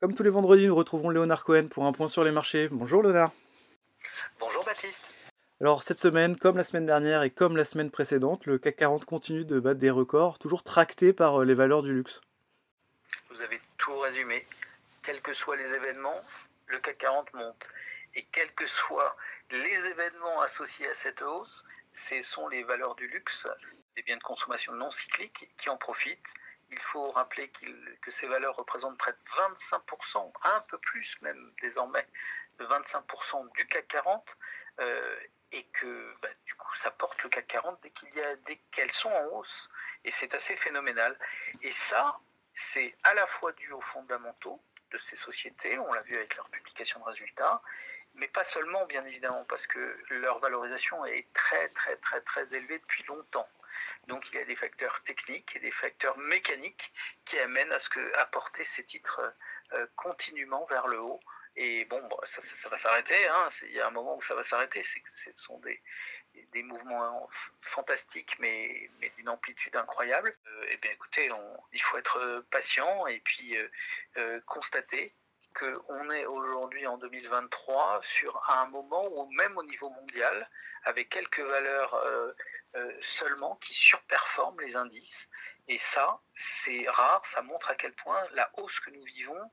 Comme tous les vendredis, nous retrouvons Léonard Cohen pour un point sur les marchés. Bonjour Léonard. Bonjour Baptiste. Alors cette semaine, comme la semaine dernière et comme la semaine précédente, le CAC 40 continue de battre des records, toujours tracté par euh, les valeurs du luxe. Vous avez tout résumé. Quels que soient les événements, le CAC 40 monte. Et quels que soient les événements associés à cette hausse, ce sont les valeurs du luxe, des biens de consommation non cycliques qui en profitent. Il faut rappeler que ces valeurs représentent près de 25%, un peu plus même désormais, de 25% du CAC 40. Euh, et que bah, du coup ça porte le CAC 40 dès qu'il y a dès qu'elles sont en hausse et c'est assez phénoménal et ça c'est à la fois dû aux fondamentaux de ces sociétés, on l'a vu avec leur publication de résultats, mais pas seulement bien évidemment parce que leur valorisation est très très très très élevée depuis longtemps. Donc il y a des facteurs techniques et des facteurs mécaniques qui amènent à ce que porter ces titres euh, continuellement vers le haut et bon, ça, ça, va s'arrêter. Hein. Il y a un moment où ça va s'arrêter. Ce sont des, des mouvements fantastiques, mais, d'une amplitude incroyable. Euh, bien, écoutez, il faut être patient et puis euh, euh, constater qu'on est aujourd'hui en 2023 sur un moment où même au niveau mondial, avec quelques valeurs seulement qui surperforment les indices. Et ça, c'est rare, ça montre à quel point la hausse que nous vivons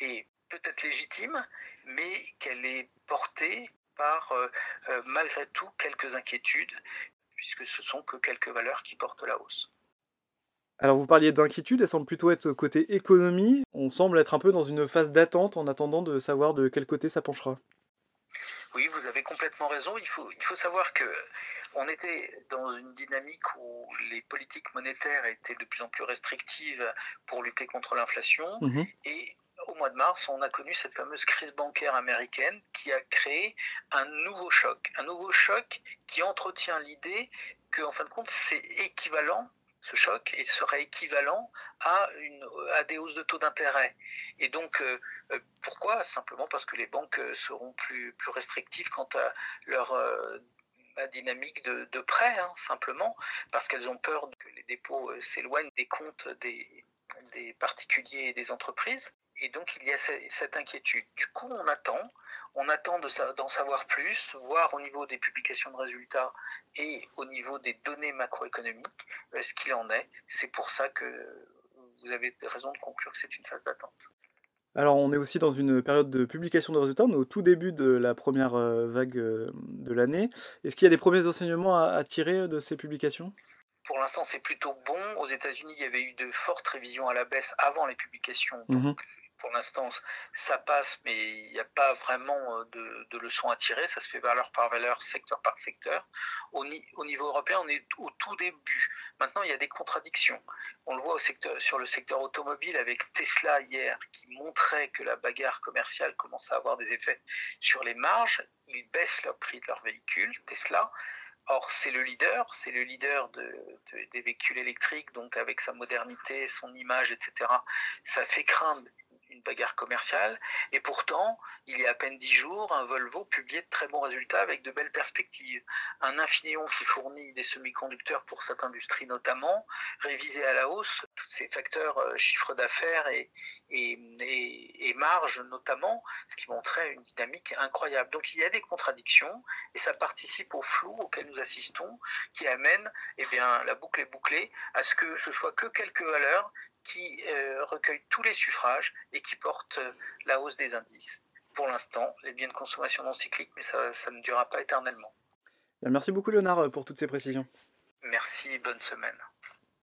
est peut-être légitime, mais qu'elle est portée par euh, euh, malgré tout quelques inquiétudes, puisque ce sont que quelques valeurs qui portent la hausse. Alors vous parliez d'inquiétude, elle semble plutôt être côté économie. On semble être un peu dans une phase d'attente en attendant de savoir de quel côté ça penchera. Oui, vous avez complètement raison. Il faut, il faut savoir que on était dans une dynamique où les politiques monétaires étaient de plus en plus restrictives pour lutter contre l'inflation. Mmh et au mois de mars, on a connu cette fameuse crise bancaire américaine qui a créé un nouveau choc. Un nouveau choc qui entretient l'idée que, en fin de compte, c'est équivalent ce choc et serait équivalent à, des hausses de taux d'intérêt. Et donc, euh, euh, pourquoi? Simplement parce que les banques seront plus, restrictives quant à leur euh, dynamique de, de prêt, hein, simplement, parce qu'elles ont peur que les dépôts s'éloignent des comptes des, des particuliers et des entreprises. Et donc il y a cette inquiétude. Du coup, on attend, on attend d'en savoir plus, voir au niveau des publications de résultats et au niveau des données macroéconomiques euh, ce qu'il en est. C'est pour ça que vous avez raison de conclure que c'est une phase d'attente. Alors on est aussi dans une période de publication de résultats, on est au tout début de la première euh, vague euh, de l'année. Est-ce qu'il y a des premiers enseignements à, tirer de ces publications? Pour l'instant, c'est plutôt bon. Aux États-Unis, il y avait eu de fortes révisions à la baisse avant les publications. Mhm pour l'instant, ça passe, mais il n'y a pas vraiment euh, de, leçons à tirer. Ça se fait valeur par valeur, secteur par secteur. Au, niveau européen, on est au tout début. Maintenant, il y a des contradictions. On le voit sur le secteur automobile avec Tesla hier, qui montrait que la bagarre commerciale commençait à avoir des effets sur les marges. Ils baissent le prix de leurs véhicules, Tesla. Or, c'est le leader, c'est le leader des véhicules électriques, donc avec sa modernité, son image, etc. Ça fait craindre bagarre commerciale. Et pourtant, il y a à peine dix jours, un Volvo publiait de très bons résultats avec de belles perspectives. Un Infineon qui fournit des semi-conducteurs pour cette industrie notamment, révisé à la hausse, tous ces facteurs euh, chiffre d'affaires et, et, et, marge notamment, ce qui montrait une dynamique incroyable. Donc il y a des contradictions et ça participe au flou auquel nous assistons qui amène eh bien, la boucle est bouclée à ce que ce soit que quelques valeurs qui euh, recueille tous les suffrages et qui porte euh, la hausse des indices. Pour l'instant, les biens de consommation non cycliques, mais ça, ça ne durera pas éternellement. Merci beaucoup Léonard pour toutes ces précisions. Merci, bonne semaine.